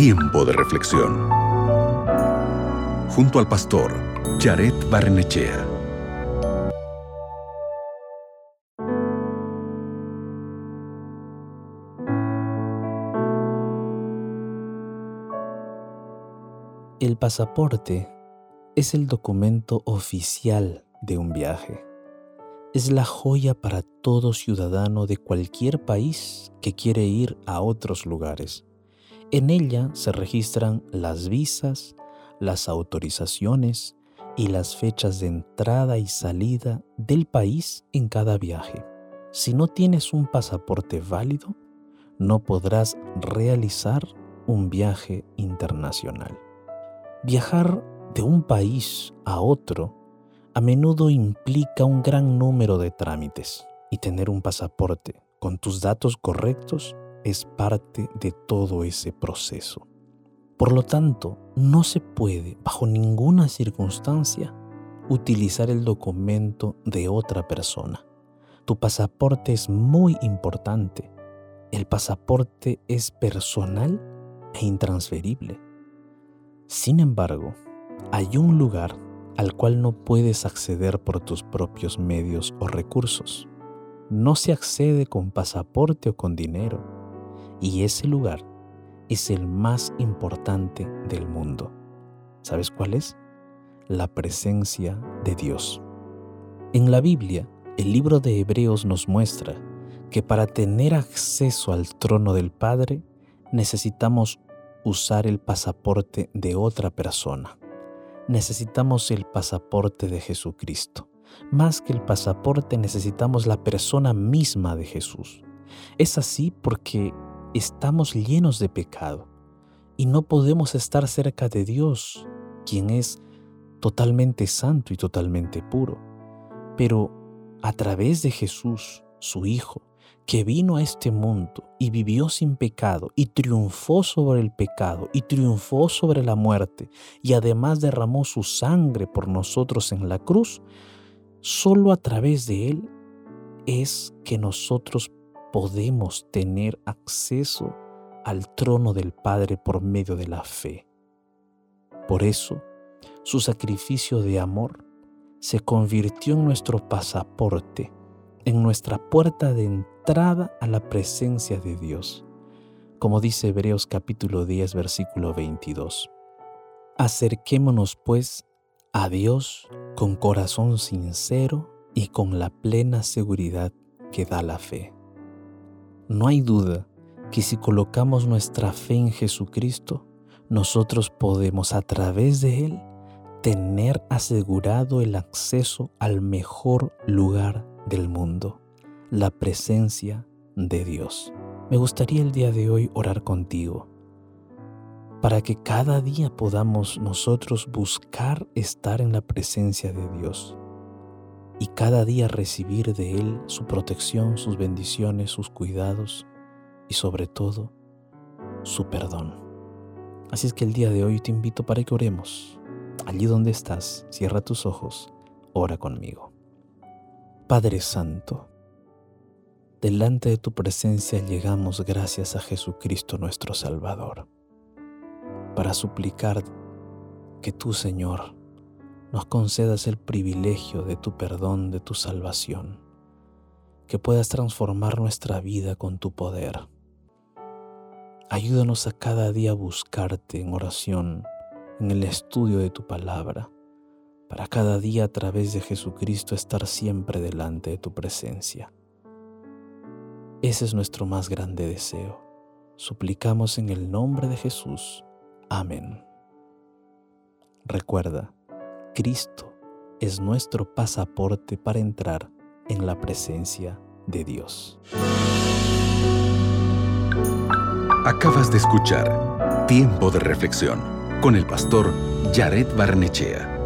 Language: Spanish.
Tiempo de reflexión. Junto al pastor Jared Barnechea. El pasaporte es el documento oficial de un viaje. Es la joya para todo ciudadano de cualquier país que quiere ir a otros lugares. En ella se registran las visas, las autorizaciones y las fechas de entrada y salida del país en cada viaje. Si no tienes un pasaporte válido, no podrás realizar un viaje internacional. Viajar de un país a otro a menudo implica un gran número de trámites y tener un pasaporte con tus datos correctos es parte de todo ese proceso. Por lo tanto, no se puede, bajo ninguna circunstancia, utilizar el documento de otra persona. Tu pasaporte es muy importante. El pasaporte es personal e intransferible. Sin embargo, hay un lugar al cual no puedes acceder por tus propios medios o recursos. No se accede con pasaporte o con dinero. Y ese lugar es el más importante del mundo. ¿Sabes cuál es? La presencia de Dios. En la Biblia, el libro de Hebreos nos muestra que para tener acceso al trono del Padre necesitamos usar el pasaporte de otra persona. Necesitamos el pasaporte de Jesucristo. Más que el pasaporte necesitamos la persona misma de Jesús. Es así porque estamos llenos de pecado y no podemos estar cerca de Dios, quien es totalmente santo y totalmente puro. Pero a través de Jesús, su Hijo, que vino a este mundo y vivió sin pecado y triunfó sobre el pecado y triunfó sobre la muerte y además derramó su sangre por nosotros en la cruz, solo a través de Él es que nosotros podemos tener acceso al trono del Padre por medio de la fe. Por eso, su sacrificio de amor se convirtió en nuestro pasaporte, en nuestra puerta de entrada a la presencia de Dios, como dice Hebreos capítulo 10, versículo 22. Acerquémonos pues a Dios con corazón sincero y con la plena seguridad que da la fe. No hay duda que si colocamos nuestra fe en Jesucristo, nosotros podemos a través de Él tener asegurado el acceso al mejor lugar del mundo, la presencia de Dios. Me gustaría el día de hoy orar contigo para que cada día podamos nosotros buscar estar en la presencia de Dios y cada día recibir de Él su protección, sus bendiciones, sus cuidados y sobre todo su perdón. Así es que el día de hoy te invito para que oremos. Allí donde estás, cierra tus ojos, ora conmigo. Padre Santo, delante de tu presencia llegamos gracias a Jesucristo nuestro Salvador, para suplicar que tú, Señor, nos concedas el privilegio de tu perdón, de tu salvación, que puedas transformar nuestra vida con tu poder. Ayúdanos a cada día a buscarte en oración, en el estudio de tu palabra, para cada día a través de Jesucristo estar siempre delante de tu presencia. Ese es nuestro más grande deseo. Suplicamos en el nombre de Jesús. Amén. Recuerda, Cristo es nuestro pasaporte para entrar en la presencia de Dios. Acabas de escuchar Tiempo de Reflexión con el pastor Jared Barnechea.